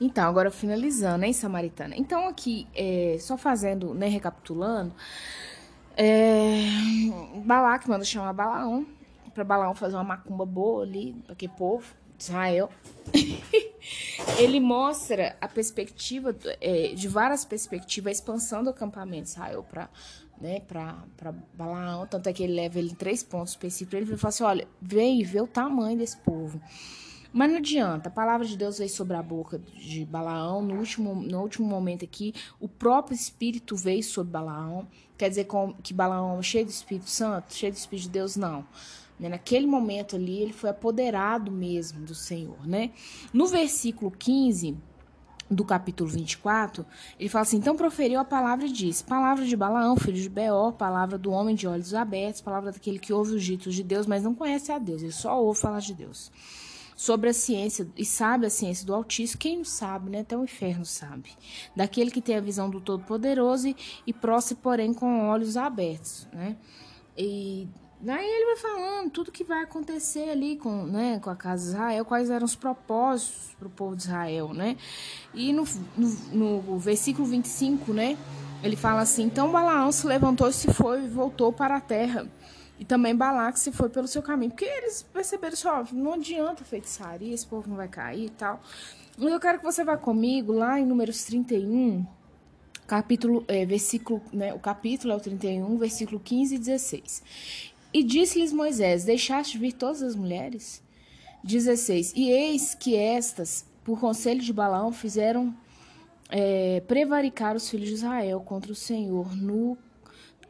Então, agora finalizando, hein, Samaritana? Então, aqui, é, só fazendo, né, recapitulando, é, Balaque manda chamar Balaão, para Balaão fazer uma macumba boa ali, para que povo, Israel. Ele mostra a perspectiva, é, de várias perspectivas, a expansão do acampamento de Israel para né, para Balaão, tanto é que ele leva ele em três pontos específicos, ele fala assim, olha, vem e vê o tamanho desse povo. Mas não adianta, a palavra de Deus veio sobre a boca de Balaão. No último, no último momento aqui, o próprio Espírito veio sobre Balaão. Quer dizer que Balaão é cheio do Espírito Santo, cheio do Espírito de Deus? Não. Né, naquele momento ali, ele foi apoderado mesmo do Senhor, né? No versículo 15 do capítulo 24, ele fala assim: Então proferiu a palavra e disse: Palavra de Balaão, filho de Beor, palavra do homem de olhos abertos, palavra daquele que ouve os ditos de Deus, mas não conhece a Deus, ele só ouve falar de Deus sobre a ciência e sabe a ciência do Altíssimo, quem não sabe, né? Até o inferno sabe. Daquele que tem a visão do Todo-Poderoso e, e porém, com olhos abertos, né? E daí ele vai falando tudo que vai acontecer ali com, né, com a casa de Israel, quais eram os propósitos para o povo de Israel, né? E no, no, no versículo 25, né? Ele fala assim: Então Balaão se levantou, se foi e voltou para a terra e também Balaque se foi pelo seu caminho. Porque eles perceberam só, não adianta feitiçaria, esse povo não vai cair e tal. Mas eu quero que você vá comigo lá em Números 31, capítulo, é, versículo, né, o capítulo é o 31, versículo 15 e 16. E disse-lhes Moisés: Deixaste vir todas as mulheres? 16. E eis que estas, por conselho de Balaão, fizeram é, prevaricar os filhos de Israel contra o Senhor no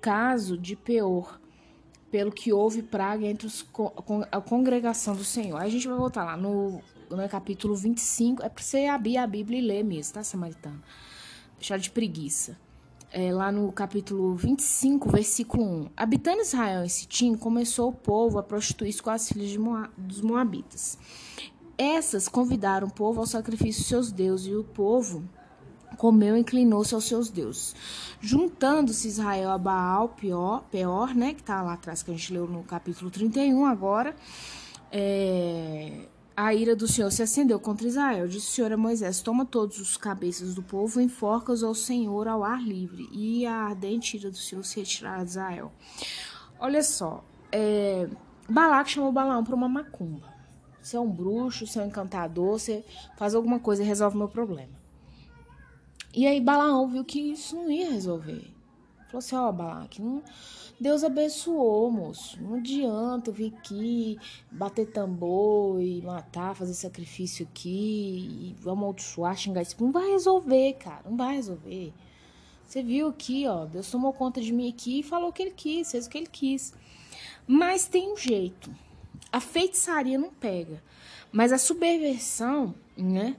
caso de Peor pelo que houve praga entre os, a congregação do Senhor. Aí a gente vai voltar lá no, no capítulo 25. É para você abrir a Bíblia e ler mesmo, tá, Samaritano? Deixar de preguiça. É, lá no capítulo 25, versículo 1. Habitando Israel em Sitim, começou o povo a prostituir-se com as filhas Moab, dos Moabitas. Essas convidaram o povo ao sacrifício de seus deuses, e o povo comeu e inclinou-se aos seus deuses. Juntando-se Israel a Baal, pior, Peor, né, que está lá atrás, que a gente leu no capítulo 31 agora, é, a ira do Senhor se acendeu contra Israel. Disse o Senhor a Moisés: Toma todos os cabeças do povo, enforca-os ao Senhor ao ar livre. E a ardente ira do Senhor se retirará de Israel. Olha só, é, Balac chamou Balaão para uma macumba. Você é um bruxo, você é um encantador, você faz alguma coisa e resolve o meu problema. E aí Balaão viu que isso não ia resolver. Falou assim, ó, oh, Balaque. Deus abençoou, moço. Não adianta eu vir aqui, bater tambor e matar, fazer sacrifício aqui, e amaldiçoar, xingar isso. Não vai resolver, cara, não vai resolver. Você viu aqui, ó, Deus tomou conta de mim aqui e falou o que ele quis, fez o que ele quis. Mas tem um jeito. A feitiçaria não pega. Mas a subversão, né?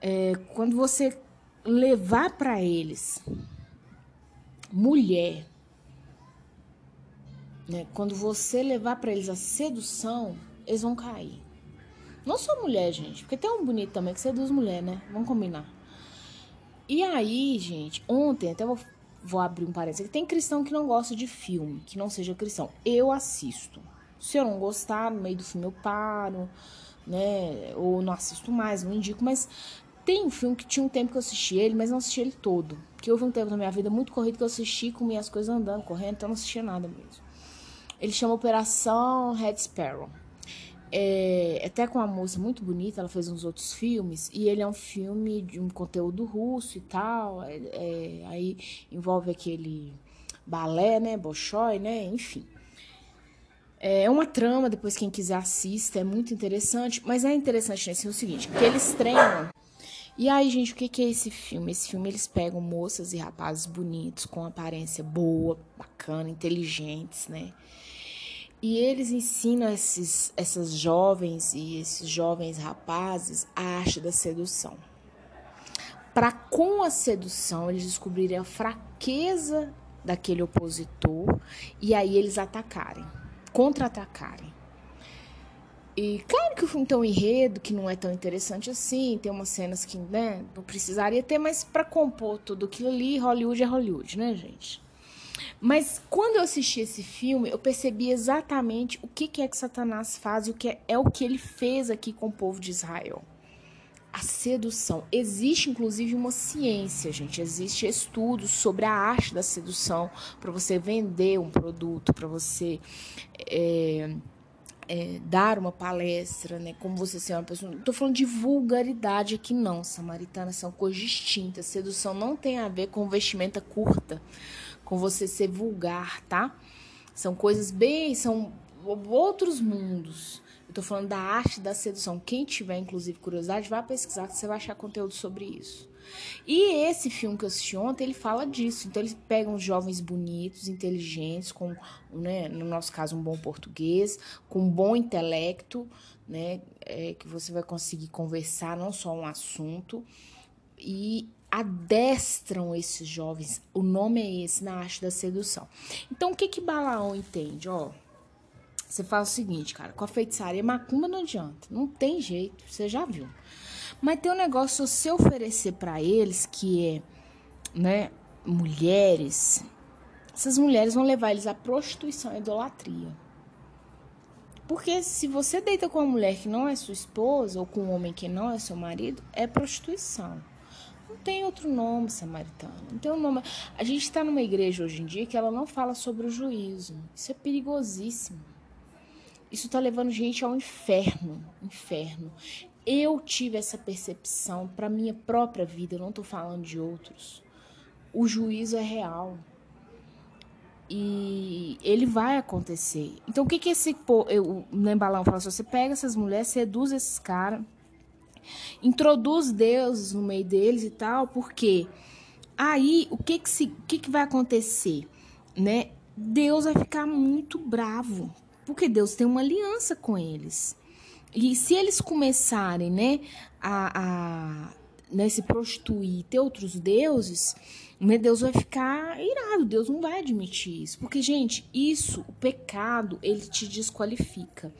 É, quando você levar para eles mulher, né? Quando você levar para eles a sedução, eles vão cair. Não só mulher, gente, porque tem um bonito também que seduz mulher, né? Vamos combinar. E aí, gente, ontem, até vou, vou abrir um parênteses, tem cristão que não gosta de filme, que não seja cristão. Eu assisto. Se eu não gostar, no meio do filme eu paro, né? Ou não assisto mais, não indico, mas tem um filme que tinha um tempo que eu assisti ele, mas não assisti ele todo. Porque houve um tempo na minha vida muito corrido que eu assisti com minhas coisas andando, correndo, então não assistia nada mesmo. Ele chama Operação Red Sparrow. É, até com uma moça muito bonita, ela fez uns outros filmes, e ele é um filme de um conteúdo russo e tal. É, é, aí envolve aquele balé, né? Bolshoi, né? Enfim. É uma trama, depois quem quiser assista, é muito interessante. Mas é interessante nesse né, o seguinte, que eles treinam e aí, gente, o que é esse filme? Esse filme eles pegam moças e rapazes bonitos, com aparência boa, bacana, inteligentes, né? E eles ensinam esses, essas jovens e esses jovens rapazes a arte da sedução. Para com a sedução eles descobrirem a fraqueza daquele opositor e aí eles atacarem, contra-atacarem. E claro que o filme tem um enredo que não é tão interessante assim, tem umas cenas que né, não precisaria ter, mas para compor tudo aquilo ali, Hollywood é Hollywood, né, gente? Mas quando eu assisti esse filme, eu percebi exatamente o que, que é que Satanás faz e o que é, é o que ele fez aqui com o povo de Israel. a sedução. Existe inclusive uma ciência, gente. Existe estudos sobre a arte da sedução para você vender um produto, para você é, é, dar uma palestra, né? Como você ser uma pessoa. Não tô falando de vulgaridade aqui, não. Samaritana são coisas distintas. Sedução não tem a ver com vestimenta curta, com você ser vulgar, tá? São coisas bem. São outros mundos. Eu tô falando da arte da sedução. Quem tiver, inclusive, curiosidade, vá pesquisar que você vai achar conteúdo sobre isso. E esse filme que eu assisti ontem, ele fala disso. Então, eles pegam jovens bonitos, inteligentes, com, né, no nosso caso, um bom português, com um bom intelecto, né, é, que você vai conseguir conversar não só um assunto, e adestram esses jovens. O nome é esse na arte da sedução. Então, o que que Balaão entende? Ó, você faz o seguinte, cara, com a feitiçaria macumba não adianta, não tem jeito, você já viu. Mas tem um negócio, se oferecer para eles, que é, né, mulheres, essas mulheres vão levar eles à prostituição e idolatria. Porque se você deita com uma mulher que não é sua esposa, ou com um homem que não é seu marido, é prostituição. Não tem outro nome samaritano. Não tem um nome. A gente está numa igreja hoje em dia que ela não fala sobre o juízo. Isso é perigosíssimo. Isso está levando gente ao inferno, inferno. Eu tive essa percepção para minha própria vida, eu não estou falando de outros. O juízo é real. E ele vai acontecer. Então, o que que esse eu, no embalão fala assim, você pega essas mulheres, seduz esses caras, introduz deuses no meio deles e tal, porque aí o que que, se, o que que vai acontecer, né? Deus vai ficar muito bravo, porque Deus tem uma aliança com eles. E se eles começarem, né, a, a né, se prostituir, ter outros deuses, né, Deus vai ficar irado, Deus não vai admitir isso. Porque, gente, isso, o pecado, ele te desqualifica.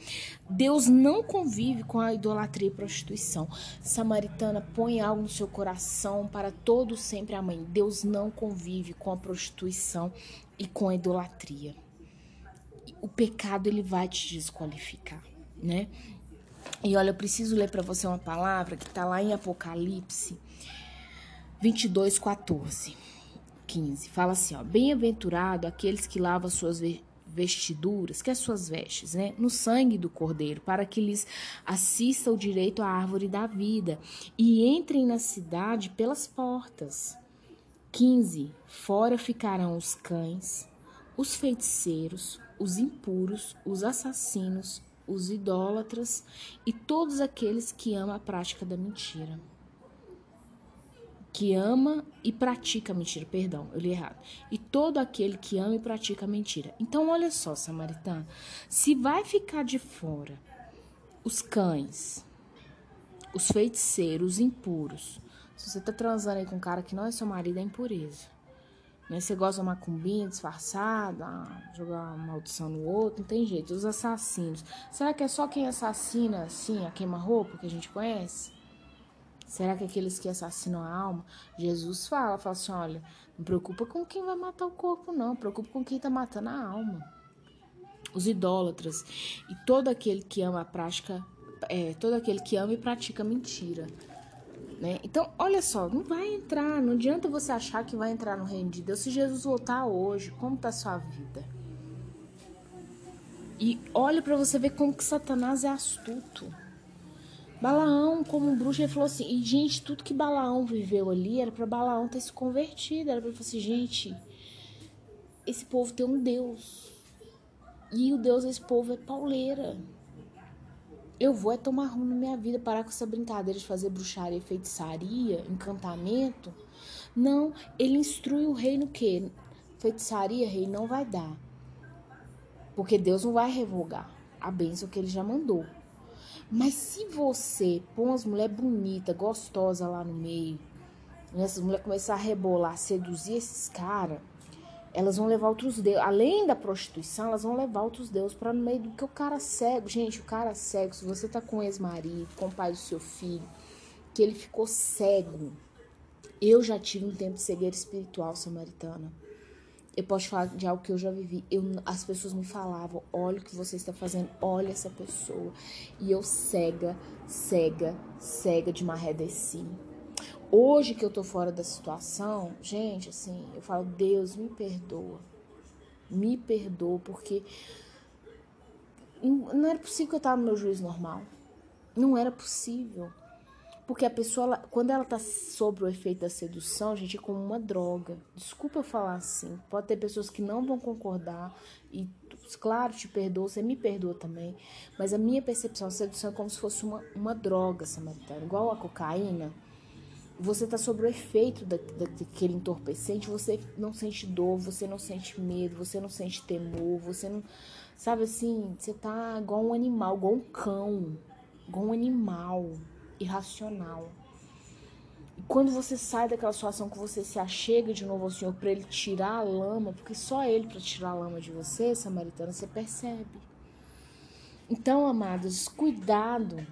Deus não convive com a idolatria e prostituição. Samaritana, põe algo no seu coração para todo sempre, amém. Deus não convive com a prostituição e com a idolatria o pecado ele vai te desqualificar, né? E olha, eu preciso ler para você uma palavra que está lá em Apocalipse 22, 14, 15. Fala assim, ó: Bem-aventurado aqueles que lavam suas vestiduras, que é suas vestes, né, no sangue do Cordeiro, para que lhes assista o direito à árvore da vida e entrem na cidade pelas portas. 15. Fora ficarão os cães, os feiticeiros, os impuros, os assassinos, os idólatras e todos aqueles que amam a prática da mentira. Que ama e pratica mentira, perdão, eu li errado. E todo aquele que ama e pratica mentira. Então, olha só, samaritano, se vai ficar de fora os cães, os feiticeiros, os impuros, se você tá transando aí com um cara que não é seu marido, é impureza. Né? Você gosta de uma macumbinha disfarçada, jogar uma maldição no outro, não tem jeito. Os assassinos. Será que é só quem assassina, assim, a queima-roupa que a gente conhece? Será que é aqueles que assassinam a alma? Jesus fala, fala assim, olha, não preocupa com quem vai matar o corpo, não. Preocupa com quem tá matando a alma. Os idólatras. E todo aquele que ama a prática, é, todo aquele que ama e pratica mentira. Né? Então, olha só, não vai entrar, não adianta você achar que vai entrar no reino de Deus. Se Jesus voltar hoje, como está sua vida? E olha para você ver como que Satanás é astuto. Balaão, como bruxo, ele falou assim, e gente, tudo que Balaão viveu ali era para Balaão ter se convertido, era para ele falar assim, gente, esse povo tem um Deus. E o Deus desse povo é pauleira. Eu vou é tomar rumo na minha vida, parar com essa brincadeira de fazer bruxaria, feitiçaria, encantamento. Não, ele instrui o rei no quê? Feitiçaria, rei, não vai dar. Porque Deus não vai revogar a bênção que ele já mandou. Mas se você pôr umas mulheres bonitas, gostosas lá no meio, essas mulheres começar a rebolar, seduzir esses caras, elas vão levar outros deuses. Além da prostituição, elas vão levar outros deuses para no meio do que o cara cego. Gente, o cara cego, se você tá com ex-marido, com o pai do seu filho, que ele ficou cego. Eu já tive um tempo de cegueira espiritual samaritana. Eu posso falar de algo que eu já vivi. Eu, as pessoas me falavam: olha o que você está fazendo, olha essa pessoa. E eu cega, cega, cega de maré desci. Hoje que eu tô fora da situação, gente, assim, eu falo: Deus, me perdoa. Me perdoa, porque não era possível que eu tava no meu juízo normal. Não era possível. Porque a pessoa, ela, quando ela tá sob o efeito da sedução, gente, é como uma droga. Desculpa eu falar assim. Pode ter pessoas que não vão concordar. E, claro, te perdoo, você me perdoa também. Mas a minha percepção, a sedução é como se fosse uma, uma droga samaritana. Igual a cocaína. Você tá sob o efeito da, daquele entorpecente, você não sente dor, você não sente medo, você não sente temor, você não. Sabe assim, você tá igual um animal, igual um cão, igual um animal irracional. E quando você sai daquela situação que você se achega de novo ao Senhor para ele tirar a lama, porque só ele para tirar a lama de você, samaritana, você percebe. Então, amados, cuidado.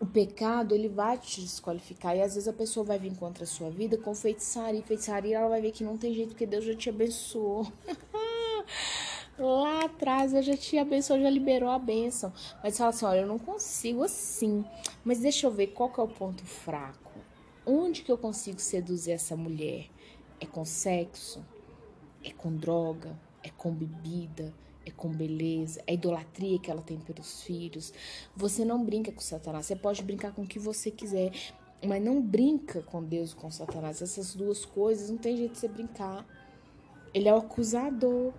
O pecado, ele vai te desqualificar. E às vezes a pessoa vai vir contra a sua vida com feitiçaria. Feitiçaria, ela vai ver que não tem jeito, porque Deus já te abençoou. Lá atrás eu já te abençoou, já liberou a bênção. Mas fala assim: olha, eu não consigo assim. Mas deixa eu ver qual que é o ponto fraco. Onde que eu consigo seduzir essa mulher? É com sexo? É com droga? É com bebida? É com beleza? É idolatria que ela tem pelos filhos? Você não brinca com Satanás. Você pode brincar com o que você quiser. Mas não brinca com Deus com Satanás. Essas duas coisas não tem jeito de você brincar. Ele é o acusador.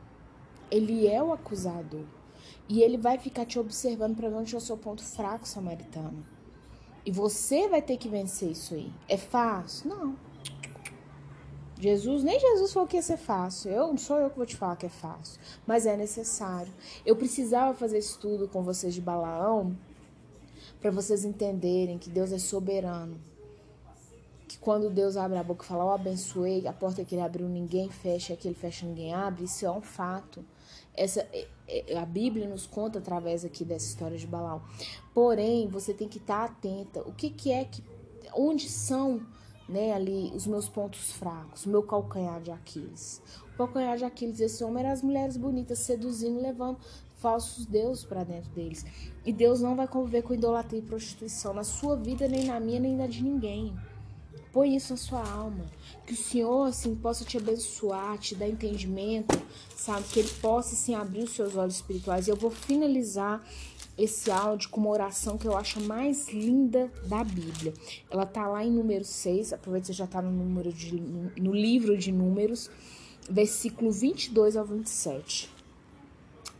Ele é o acusador. E ele vai ficar te observando para ver onde é o seu ponto fraco, samaritano. E você vai ter que vencer isso aí. É fácil? Não. Jesus, nem Jesus falou que ia ser fácil. Eu não sou eu que vou te falar que é fácil, mas é necessário. Eu precisava fazer estudo com vocês de Balaão para vocês entenderem que Deus é soberano. Que quando Deus abre a boca e fala, eu abençoei, a porta que ele abriu ninguém fecha, que ele fecha ninguém abre, isso é um fato. Essa, é, é, a Bíblia nos conta através aqui dessa história de Balaão. Porém, você tem que estar atenta. O que, que é que. Onde são né, ali os meus pontos fracos, meu calcanhar de Aquiles? O calcanhar de Aquiles, esse homem era as mulheres bonitas seduzindo, levando falsos deuses para dentro deles. E Deus não vai conviver com idolatria e prostituição na sua vida, nem na minha, nem na de ninguém. Põe isso na sua alma. Que o Senhor, assim, possa te abençoar, te dar entendimento, sabe? Que Ele possa, assim, abrir os seus olhos espirituais. E eu vou finalizar esse áudio com uma oração que eu acho mais linda da Bíblia. Ela tá lá em número 6, aproveita que você já tá no, número de, no livro de Números, versículo 22 ao 27.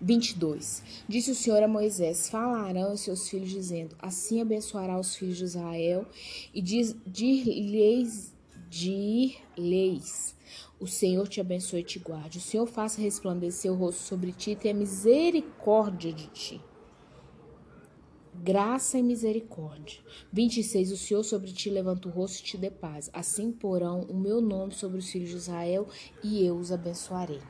22. Disse o Senhor a Moisés: Falarão os seus filhos, dizendo: Assim abençoará os filhos de Israel, e dir-lhes: dir-leis. O Senhor te abençoe e te guarde. O Senhor faça resplandecer o rosto sobre ti e tenha misericórdia de ti. Graça e misericórdia. 26. O Senhor sobre ti levanta o rosto e te dê paz. Assim porão o meu nome sobre os filhos de Israel e eu os abençoarei.